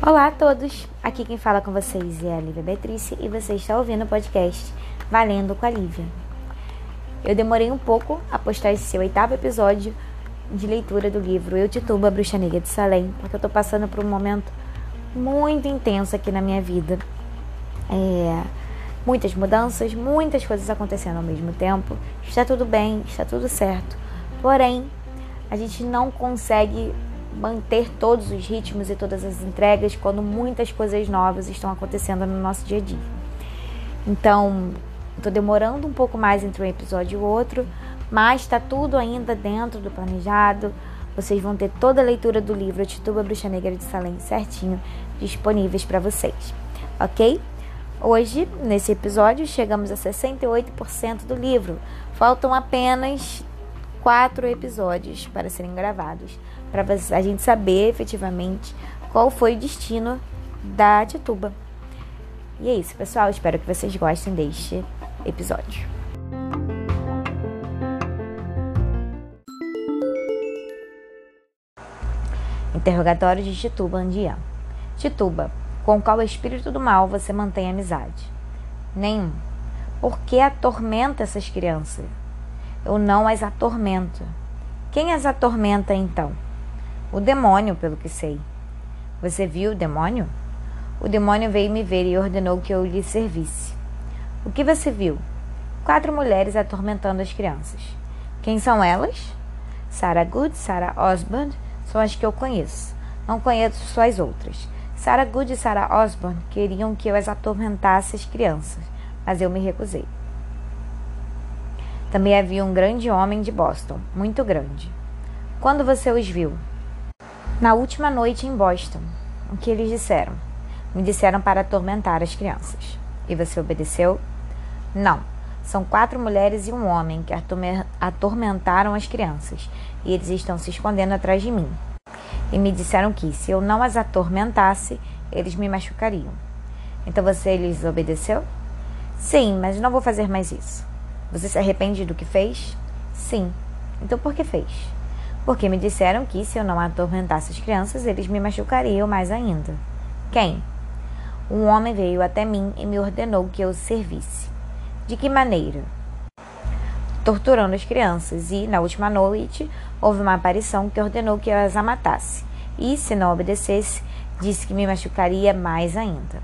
Olá a todos! Aqui quem fala com vocês é a Lívia Beatrice e você está ouvindo o podcast Valendo com a Lívia. Eu demorei um pouco a postar esse seu oitavo episódio de leitura do livro Eu Tituba, a Bruxa Negra de Salem, porque eu estou passando por um momento muito intenso aqui na minha vida. É, muitas mudanças, muitas coisas acontecendo ao mesmo tempo. Está tudo bem, está tudo certo. Porém, a gente não consegue manter todos os ritmos e todas as entregas quando muitas coisas novas estão acontecendo no nosso dia a dia. Então, estou demorando um pouco mais entre um episódio e outro, mas está tudo ainda dentro do planejado. Vocês vão ter toda a leitura do livro Tituba Bruxa Negra de Salem certinho disponíveis para vocês, ok? Hoje, nesse episódio, chegamos a 68% do livro. Faltam apenas quatro episódios para serem gravados, para a gente saber efetivamente qual foi o destino da Tituba. E é isso, pessoal. Espero que vocês gostem deste episódio. Interrogatório de Tituba Andian. Tituba, com qual espírito do mal você mantém amizade? Nenhum. Por que atormenta essas crianças? Eu não as atormento. Quem as atormenta então? O demônio, pelo que sei. Você viu o demônio? O demônio veio me ver e ordenou que eu lhe servisse. O que você viu? Quatro mulheres atormentando as crianças. Quem são elas? Sarah Good, Sarah Osborne são as que eu conheço. Não conheço só as outras. Sarah Good e Sarah Osborne queriam que eu as atormentasse as crianças, mas eu me recusei. Também havia um grande homem de Boston, muito grande. Quando você os viu? Na última noite em Boston. O que eles disseram? Me disseram para atormentar as crianças. E você obedeceu? Não. São quatro mulheres e um homem que atormentaram as crianças, e eles estão se escondendo atrás de mim e me disseram que, se eu não as atormentasse, eles me machucariam. Então você lhes obedeceu? Sim, mas não vou fazer mais isso. Você se arrepende do que fez? Sim. Então por que fez? Porque me disseram que, se eu não atormentasse as crianças, eles me machucariam mais ainda. Quem? Um homem veio até mim e me ordenou que eu o servisse. De que maneira? torturando as crianças, e, na última noite, houve uma aparição que ordenou que eu as matasse, e, se não obedecesse, disse que me machucaria mais ainda.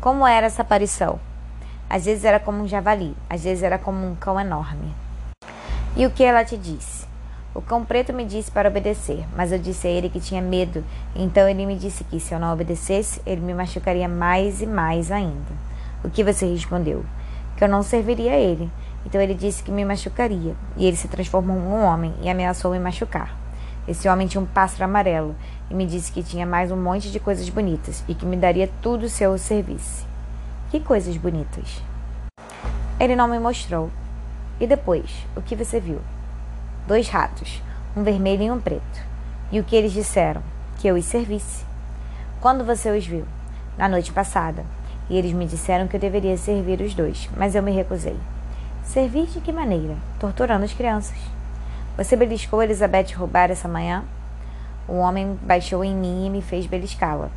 Como era essa aparição? Às vezes era como um javali, às vezes era como um cão enorme. E o que ela te disse? O cão preto me disse para obedecer, mas eu disse a ele que tinha medo, então ele me disse que se eu não obedecesse, ele me machucaria mais e mais ainda. O que você respondeu? Que eu não serviria a ele, então ele disse que me machucaria, e ele se transformou em um homem e ameaçou me machucar. Esse homem tinha um pássaro amarelo e me disse que tinha mais um monte de coisas bonitas e que me daria tudo se eu o servisse. Que coisas bonitas? Ele não me mostrou. E depois, o que você viu? Dois ratos, um vermelho e um preto. E o que eles disseram? Que eu os servisse. Quando você os viu? Na noite passada. E eles me disseram que eu deveria servir os dois, mas eu me recusei. Servir de que maneira? Torturando as crianças. Você beliscou Elizabeth roubar essa manhã? O homem baixou em mim e me fez beliscá-la.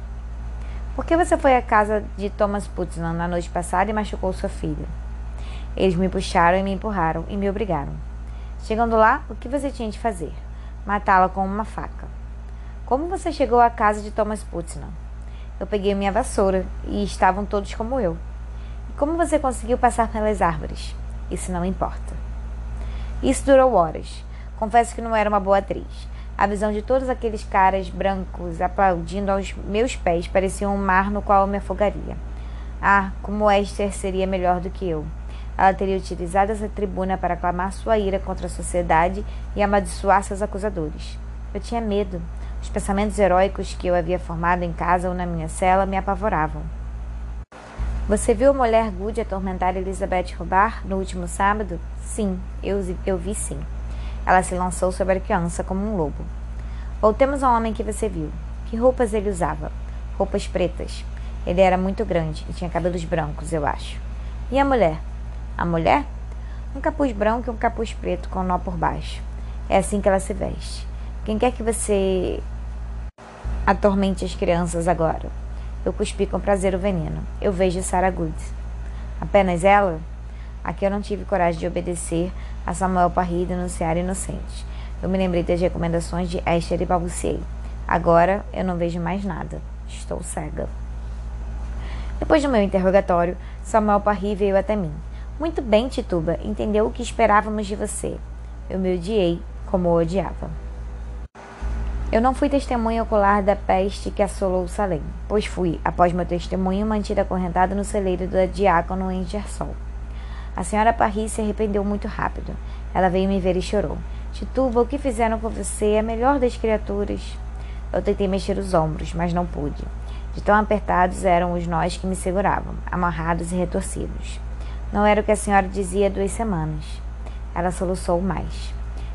Por que você foi à casa de Thomas Putnam na noite passada e machucou sua filha? Eles me puxaram e me empurraram e me obrigaram. Chegando lá, o que você tinha de fazer? Matá-la com uma faca. Como você chegou à casa de Thomas Putnam? Eu peguei minha vassoura e estavam todos como eu. E como você conseguiu passar pelas árvores? Isso não importa. Isso durou horas. Confesso que não era uma boa atriz. A visão de todos aqueles caras brancos aplaudindo aos meus pés parecia um mar no qual eu me afogaria. Ah, como Esther seria melhor do que eu. Ela teria utilizado essa tribuna para clamar sua ira contra a sociedade e amaldiçoar seus acusadores. Eu tinha medo. Os pensamentos heróicos que eu havia formado em casa ou na minha cela me apavoravam. Você viu a mulher Good atormentar Elizabeth Robar no último sábado? Sim, eu, eu vi sim. Ela se lançou sobre a criança como um lobo. Voltemos ao homem que você viu. Que roupas ele usava? Roupas pretas. Ele era muito grande e tinha cabelos brancos, eu acho. E a mulher? A mulher? Um capuz branco e um capuz preto com um nó por baixo. É assim que ela se veste. Quem quer que você atormente as crianças agora? Eu cuspi com prazer o veneno. Eu vejo Sarah Good. Apenas ela? Aqui eu não tive coragem de obedecer a Samuel Parry e denunciar inocente. Eu me lembrei das recomendações de Esther e balbuciei. Agora eu não vejo mais nada. Estou cega. Depois do meu interrogatório, Samuel Parry veio até mim. Muito bem, Tituba. Entendeu o que esperávamos de você. Eu me odiei como odiava. Eu não fui testemunha ocular da peste que assolou Salem, pois fui, após meu testemunho, mantida acorrentada no celeiro da diácono em Gersol. A senhora Parry se arrependeu muito rápido. Ela veio me ver e chorou. Tituba, o que fizeram com você é a melhor das criaturas. Eu tentei mexer os ombros, mas não pude. De tão apertados eram os nós que me seguravam, amarrados e retorcidos. Não era o que a senhora dizia há duas semanas. Ela soluçou mais.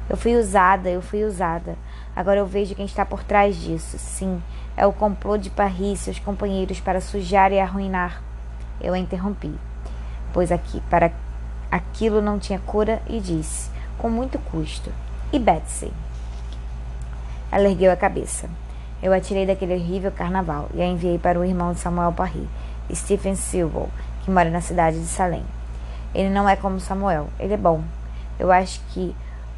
Eu fui usada, eu fui usada. Agora eu vejo quem está por trás disso. Sim, é o complô de Paris e seus companheiros para sujar e arruinar. Eu a interrompi, pois aqui para aquilo não tinha cura e disse, com muito custo: "E Betsy?" Ela ergueu a cabeça. Eu a tirei daquele horrível carnaval e a enviei para o irmão de Samuel Parry, Stephen Silver, que mora na cidade de Salem. Ele não é como Samuel, ele é bom. Eu acho que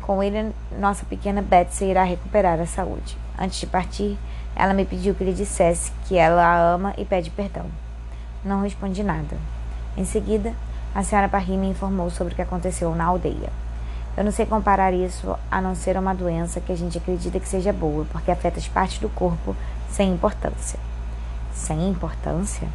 com ele, nossa pequena Betsy irá recuperar a saúde. Antes de partir, ela me pediu que lhe dissesse que ela a ama e pede perdão. Não respondi nada. Em seguida, a senhora Parry me informou sobre o que aconteceu na aldeia. Eu não sei comparar isso a não ser uma doença que a gente acredita que seja boa, porque afeta as partes do corpo sem importância. Sem importância?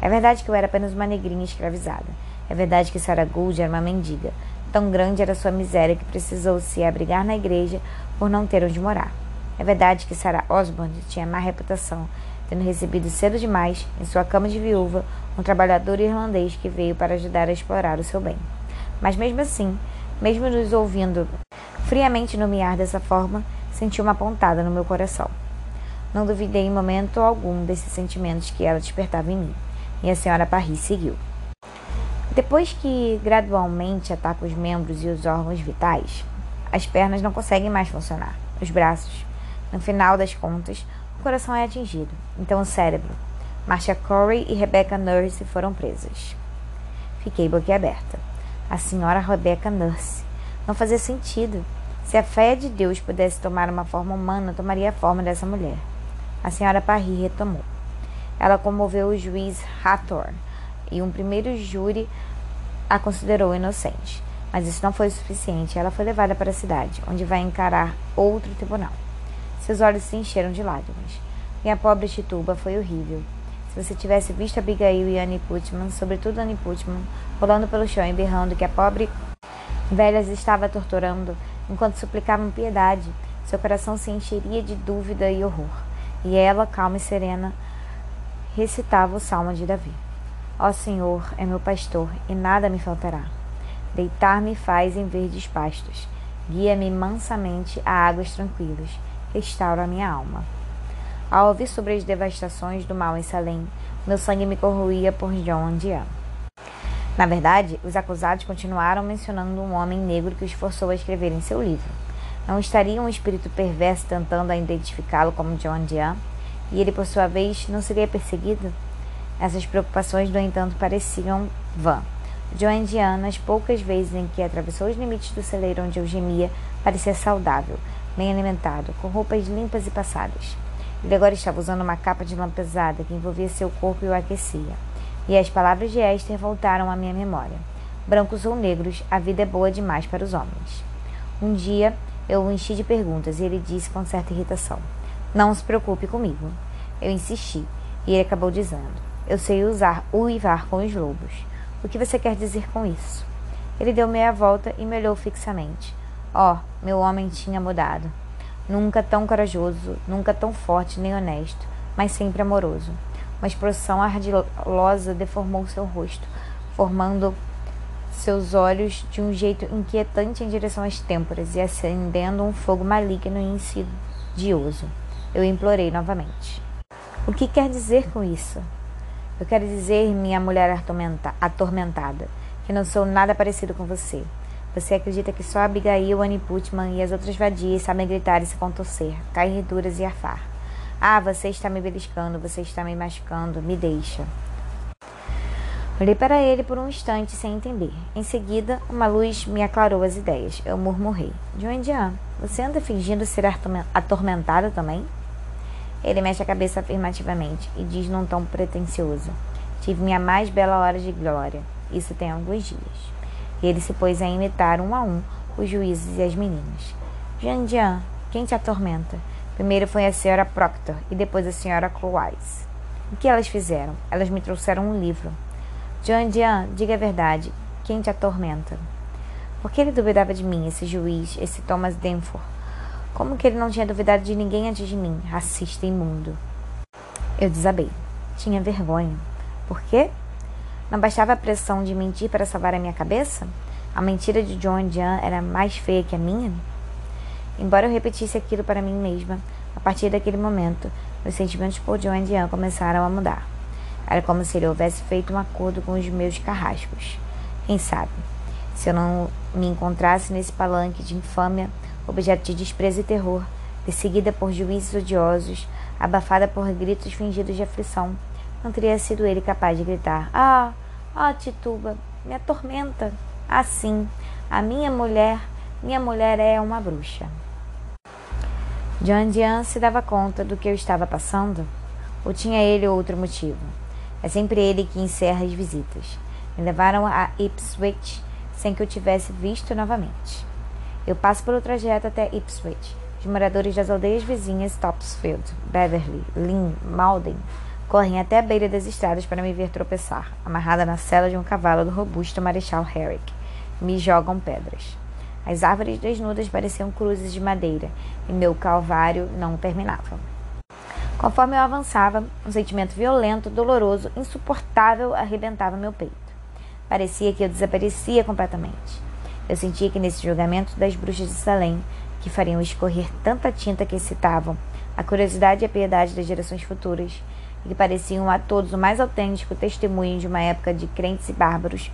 É verdade que eu era apenas uma negrinha escravizada. É verdade que Sarah Gould era uma mendiga, Tão grande era sua miséria que precisou se abrigar na igreja por não ter onde morar. É verdade que Sarah Osborne tinha má reputação, tendo recebido cedo demais, em sua cama de viúva, um trabalhador irlandês que veio para ajudar a explorar o seu bem. Mas mesmo assim, mesmo nos ouvindo friamente nomear dessa forma, senti uma pontada no meu coração. Não duvidei em momento algum desses sentimentos que ela despertava em mim. E a senhora Parry seguiu. Depois que gradualmente ataca os membros e os órgãos vitais, as pernas não conseguem mais funcionar, os braços. No final das contas, coração é atingido, então o cérebro. Marcia Corey e Rebecca Nurse foram presas. Fiquei boquiaberta. A senhora Rebecca Nurse. Não fazia sentido. Se a fé de Deus pudesse tomar uma forma humana, tomaria a forma dessa mulher. A senhora Parry retomou. Ela comoveu o juiz Hathorne e um primeiro júri a considerou inocente. Mas isso não foi suficiente. Ela foi levada para a cidade, onde vai encarar outro tribunal. Seus olhos se encheram de lágrimas. E a pobre Tituba foi horrível. Se você tivesse visto Abigail e Annie Putman, sobretudo Annie Putman, rolando pelo chão e berrando que a pobre velha estava torturando, enquanto suplicavam piedade, seu coração se encheria de dúvida e horror. E ela, calma e serena, recitava o salmo de Davi. Ó Senhor, é meu pastor, e nada me faltará. Deitar-me faz em verdes pastos. Guia-me mansamente a águas tranquilas. Restaura minha alma. Ao ouvir sobre as devastações do mal em Salem, meu sangue me corroía por John Dian. Na verdade, os acusados continuaram mencionando um homem negro que os forçou a escrever em seu livro. Não estaria um espírito perverso tentando identificá-lo como John Dian? E ele, por sua vez, não seria perseguido? Essas preocupações, no entanto, pareciam vã. Joan Diana, as poucas vezes em que atravessou os limites do celeiro onde eu gemia, parecia saudável, bem alimentado, com roupas limpas e passadas. Ele agora estava usando uma capa de lã pesada que envolvia seu corpo e o aquecia. E as palavras de Esther voltaram à minha memória. Brancos ou negros, a vida é boa demais para os homens. Um dia eu o enchi de perguntas e ele disse com certa irritação: Não se preocupe comigo. Eu insisti e ele acabou dizendo: eu sei usar uivar com os lobos. O que você quer dizer com isso? Ele deu meia volta e me olhou fixamente. Oh, meu homem tinha mudado. Nunca tão corajoso, nunca tão forte nem honesto, mas sempre amoroso. Uma explosão ardilosa deformou seu rosto, formando seus olhos de um jeito inquietante em direção às têmporas e acendendo um fogo maligno e insidioso. Eu implorei novamente. O que quer dizer com isso? Eu quero dizer, minha mulher atormentada, que não sou nada parecido com você. Você acredita que só Abigail, Annie Putman e as outras vadias sabem gritar e se contorcer, cair duras e afar. Ah, você está me beliscando, você está me machucando, me deixa. Olhei para ele por um instante sem entender. Em seguida, uma luz me aclarou as ideias. Eu murmurei. Joandian, você anda fingindo ser atormentada também? Ele mexe a cabeça afirmativamente e diz num tom pretensioso. Tive minha mais bela hora de glória. Isso tem alguns dias. E ele se pôs a imitar um a um os juízes e as meninas. Jandian, quem te atormenta? Primeiro foi a senhora Proctor e depois a senhora Cloise. O que elas fizeram? Elas me trouxeram um livro. Jandian, diga a verdade. Quem te atormenta? Por que ele duvidava de mim, esse juiz, esse Thomas Denford? Como que ele não tinha duvidado de ninguém antes de mim, racista imundo? Eu desabei. Tinha vergonha. Por quê? Não bastava a pressão de mentir para salvar a minha cabeça? A mentira de John Jan era mais feia que a minha? Embora eu repetisse aquilo para mim mesma, a partir daquele momento, meus sentimentos por John Jan começaram a mudar. Era como se ele houvesse feito um acordo com os meus carrascos. Quem sabe? Se eu não me encontrasse nesse palanque de infâmia, objeto de desprezo e terror, perseguida por juízes odiosos, abafada por gritos fingidos de aflição, não teria sido ele capaz de gritar: Ah, ah, Tituba, me atormenta. Assim, a minha mulher, minha mulher é uma bruxa. John Dian se dava conta do que eu estava passando? Ou tinha ele outro motivo? É sempre ele que encerra as visitas. Me levaram a Ipswich sem que eu tivesse visto novamente. Eu passo pelo trajeto até Ipswich. Os moradores das aldeias vizinhas Topsfield, Beverly, Lynn, Malden correm até a beira das estradas para me ver tropeçar, amarrada na sela de um cavalo do robusto Marechal Herrick. Me jogam pedras. As árvores desnudas pareciam cruzes de madeira e meu calvário não terminava. Conforme eu avançava, um sentimento violento, doloroso, insuportável arrebentava meu peito. Parecia que eu desaparecia completamente. Eu sentia que nesse julgamento das bruxas de Salem, que fariam escorrer tanta tinta que excitavam a curiosidade e a piedade das gerações futuras, e que pareciam a todos o mais autêntico testemunho de uma época de crentes e bárbaros,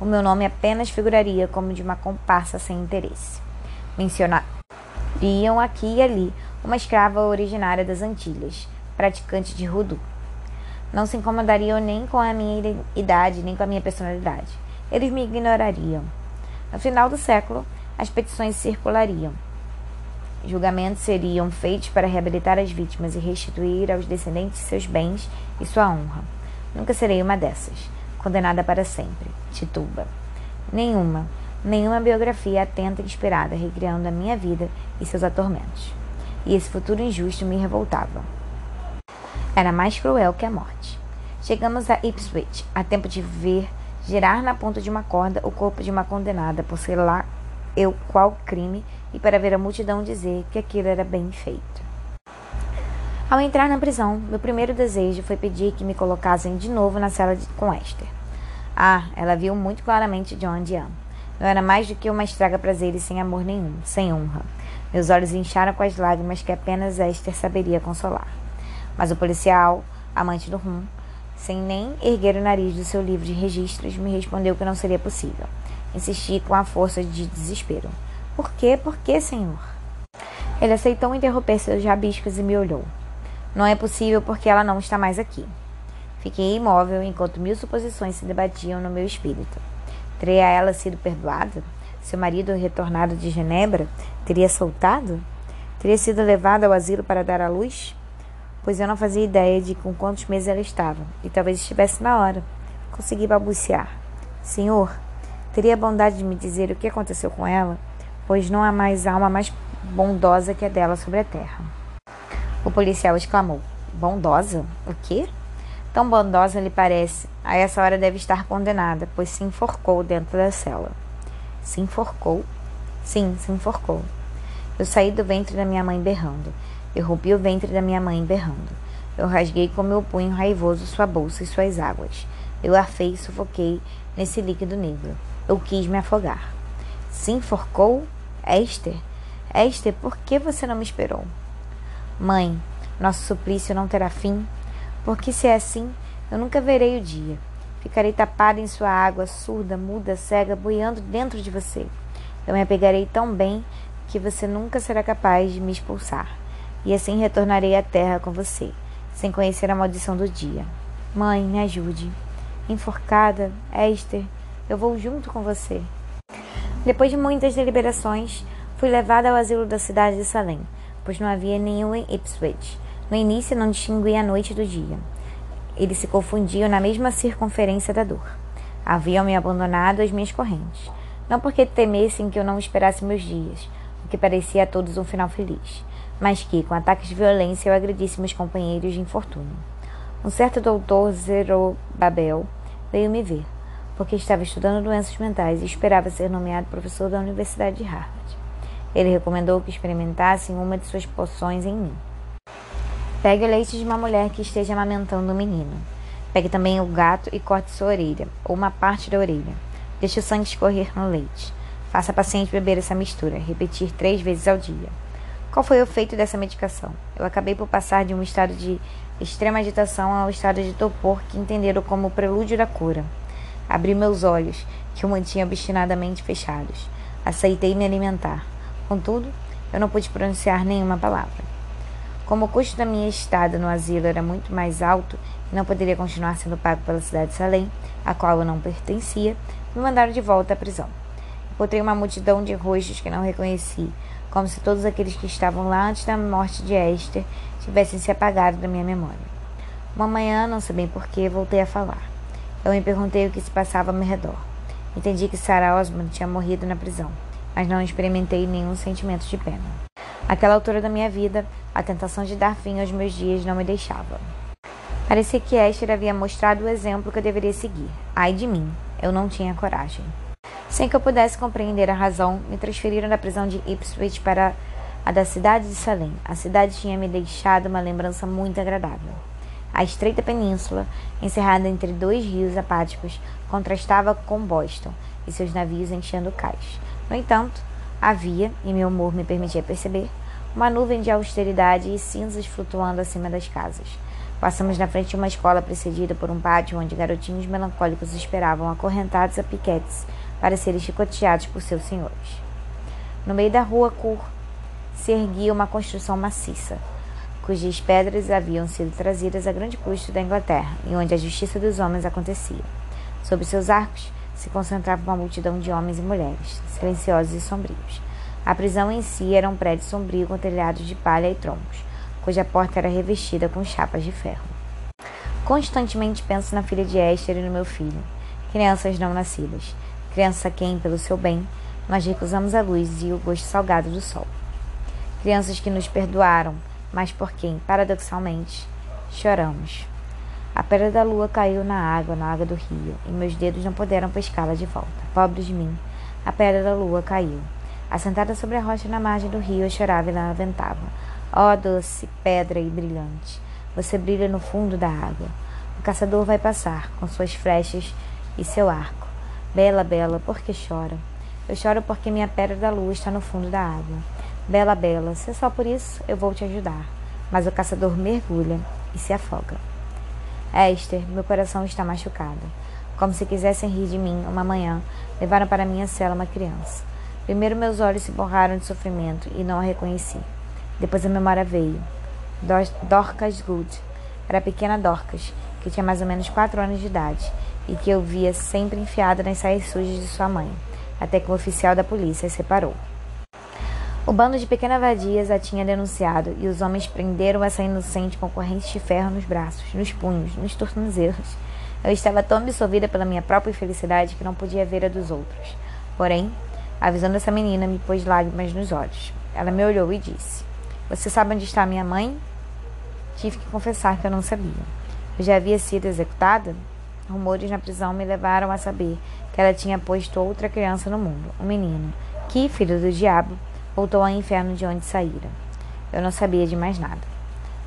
o meu nome apenas figuraria como de uma comparsa sem interesse. Mencionariam aqui e ali uma escrava originária das Antilhas, praticante de rudu. Não se incomodariam nem com a minha idade, nem com a minha personalidade. Eles me ignorariam. No final do século, as petições circulariam. Julgamentos seriam feitos para reabilitar as vítimas e restituir aos descendentes seus bens e sua honra. Nunca serei uma dessas, condenada para sempre. Tituba. Nenhuma, nenhuma biografia atenta e inspirada recriando a minha vida e seus atormentos. E esse futuro injusto me revoltava. Era mais cruel que a morte. Chegamos a Ipswich, a tempo de ver girar na ponta de uma corda o corpo de uma condenada por sei lá eu qual crime e para ver a multidão dizer que aquilo era bem feito. Ao entrar na prisão, meu primeiro desejo foi pedir que me colocassem de novo na cela de, com Esther. Ah, ela viu muito claramente John Dian. Eu era mais do que uma estraga prazeres sem amor nenhum, sem honra. Meus olhos incharam com as lágrimas que apenas Esther saberia consolar. Mas o policial, amante do rum, sem nem erguer o nariz do seu livro de registros, me respondeu que não seria possível. Insisti com a força de desespero. Por quê? Por quê, senhor? Ele aceitou interromper seus rabiscos e me olhou. Não é possível porque ela não está mais aqui. Fiquei imóvel enquanto mil suposições se debatiam no meu espírito. Teria ela sido perdoada? Seu marido, retornado de Genebra, teria soltado? Teria sido levada ao asilo para dar à luz? Pois eu não fazia ideia de com quantos meses ela estava, e talvez estivesse na hora. Consegui balbuciar. Senhor, teria a bondade de me dizer o que aconteceu com ela? Pois não há mais alma mais bondosa que a dela sobre a terra. O policial exclamou: Bondosa? O quê? Tão bondosa lhe parece. A essa hora deve estar condenada, pois se enforcou dentro da cela. Se enforcou? Sim, se enforcou. Eu saí do ventre da minha mãe berrando. Eu rompi o ventre da minha mãe berrando. Eu rasguei com meu punho raivoso sua bolsa e suas águas. Eu arfei e sufoquei nesse líquido negro. Eu quis me afogar. Se enforcou? Esther, Esther, por que você não me esperou? Mãe, nosso suplício não terá fim, porque se é assim, eu nunca verei o dia. Ficarei tapada em sua água, surda, muda, cega, boiando dentro de você. Eu me apegarei tão bem que você nunca será capaz de me expulsar. E assim retornarei à terra com você, sem conhecer a maldição do dia. Mãe, me ajude. Enforcada, Esther, eu vou junto com você. Depois de muitas deliberações, fui levada ao asilo da cidade de Salem, pois não havia nenhum em Ipswich. No início não distinguia a noite do dia. Eles se confundiam na mesma circunferência da dor. Haviam me abandonado às minhas correntes. Não porque temessem que eu não esperasse meus dias, o que parecia a todos um final feliz, mas que, com ataques de violência, eu agredisse meus companheiros de infortúnio. Um certo doutor Zerobabel veio me ver, porque estava estudando doenças mentais e esperava ser nomeado professor da Universidade de Harvard. Ele recomendou que experimentassem uma de suas poções em mim. Pegue o leite de uma mulher que esteja amamentando um menino. Pegue também o gato e corte sua orelha, ou uma parte da orelha. Deixe o sangue escorrer no leite. Faça a paciente beber essa mistura, repetir três vezes ao dia. Qual foi o efeito dessa medicação? Eu acabei por passar de um estado de extrema agitação ao estado de torpor que entenderam como o prelúdio da cura. Abri meus olhos, que eu mantinha obstinadamente fechados. Aceitei me alimentar. Contudo, eu não pude pronunciar nenhuma palavra. Como o custo da minha estada no asilo era muito mais alto e não poderia continuar sendo pago pela cidade de Salem, a qual eu não pertencia, me mandaram de volta à prisão. Encontrei uma multidão de rostos que não reconheci, como se todos aqueles que estavam lá antes da morte de Esther tivessem se apagado da minha memória. Uma manhã, não sei bem porquê, voltei a falar. Eu me perguntei o que se passava ao meu redor. Entendi que Sarah Osmond tinha morrido na prisão, mas não experimentei nenhum sentimento de pena. Aquela altura da minha vida, a tentação de dar fim aos meus dias não me deixava. Parecia que Esther havia mostrado o exemplo que eu deveria seguir. Ai de mim, eu não tinha coragem. Sem que eu pudesse compreender a razão, me transferiram da prisão de Ipswich para a da cidade de Salem. A cidade tinha me deixado uma lembrança muito agradável. A estreita península, encerrada entre dois rios apáticos, contrastava com Boston e seus navios enchendo cais. No entanto, havia, e meu humor me permitia perceber, uma nuvem de austeridade e cinzas flutuando acima das casas. Passamos na frente de uma escola precedida por um pátio onde garotinhos melancólicos esperavam acorrentados a piquetes para serem chicoteados por seus senhores. No meio da rua Cur se erguia uma construção maciça, cujas pedras haviam sido trazidas a grande custo da Inglaterra e onde a justiça dos homens acontecia. Sob seus arcos se concentrava uma multidão de homens e mulheres, silenciosos e sombrios. A prisão em si era um prédio sombrio com telhados de palha e troncos, cuja porta era revestida com chapas de ferro. Constantemente penso na filha de Esther e no meu filho, crianças não nascidas, criança a quem, pelo seu bem, nós recusamos a luz e o gosto salgado do sol. Crianças que nos perdoaram, mas por quem, paradoxalmente, choramos. A pedra da lua caiu na água, na água do rio, e meus dedos não puderam pescá-la de volta. Pobre de mim, a pedra da lua caiu. Assentada sobre a rocha na margem do rio, eu chorava e lamentava. Ó oh, doce pedra e brilhante, você brilha no fundo da água. O caçador vai passar com suas flechas e seu arco. Bela, bela, por que chora? Eu choro porque minha pedra da lua está no fundo da água. Bela, bela, se é só por isso, eu vou te ajudar. Mas o caçador mergulha e se afoga. Esther, meu coração está machucado. Como se quisessem rir de mim uma manhã, levaram para minha cela uma criança. Primeiro meus olhos se borraram de sofrimento e não a reconheci. Depois a memória veio. Dorcas Good. Era a pequena Dorcas, que tinha mais ou menos quatro anos de idade e que eu via sempre enfiada nas saias sujas de sua mãe, até que o oficial da polícia a separou. O bando de pequenas vadias a tinha denunciado e os homens prenderam essa inocente com correntes de ferro nos braços, nos punhos, nos tornozelos. Eu estava tão absorvida pela minha própria infelicidade que não podia ver a dos outros. Porém, a visão dessa menina me pôs lágrimas nos olhos. Ela me olhou e disse: Você sabe onde está minha mãe? Tive que confessar que eu não sabia. Eu já havia sido executada? Rumores na prisão me levaram a saber que ela tinha posto outra criança no mundo, um menino, que, filho do diabo, voltou ao inferno de onde saíra. Eu não sabia de mais nada.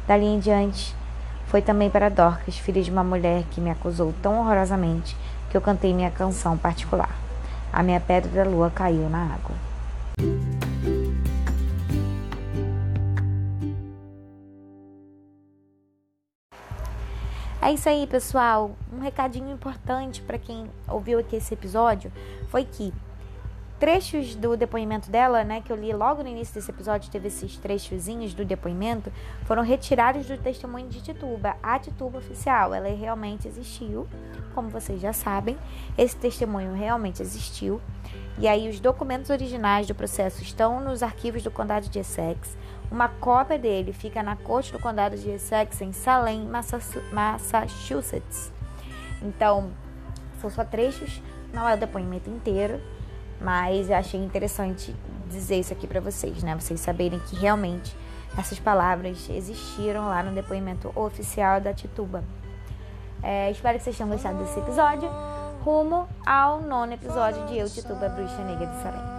Dali em diante, foi também para Dorcas, filha de uma mulher que me acusou tão horrorosamente que eu cantei minha canção particular. A minha pedra da lua caiu na água. É isso aí, pessoal. Um recadinho importante para quem ouviu aqui esse episódio foi que trechos do depoimento dela, né, que eu li logo no início desse episódio, teve esses trechozinhos do depoimento, foram retirados do testemunho de Tituba, a Tituba oficial. Ela realmente existiu, como vocês já sabem, esse testemunho realmente existiu. E aí os documentos originais do processo estão nos arquivos do Condado de Essex. Uma cópia dele fica na corte do Condado de Essex em Salem, Massachusetts. Então, são só trechos, não é o depoimento inteiro. Mas eu achei interessante dizer isso aqui para vocês, né? Vocês saberem que realmente essas palavras existiram lá no depoimento oficial da Tituba. É, espero que vocês tenham gostado desse episódio. Rumo ao nono episódio de Eu, Tituba, Bruxa Negra de Salem.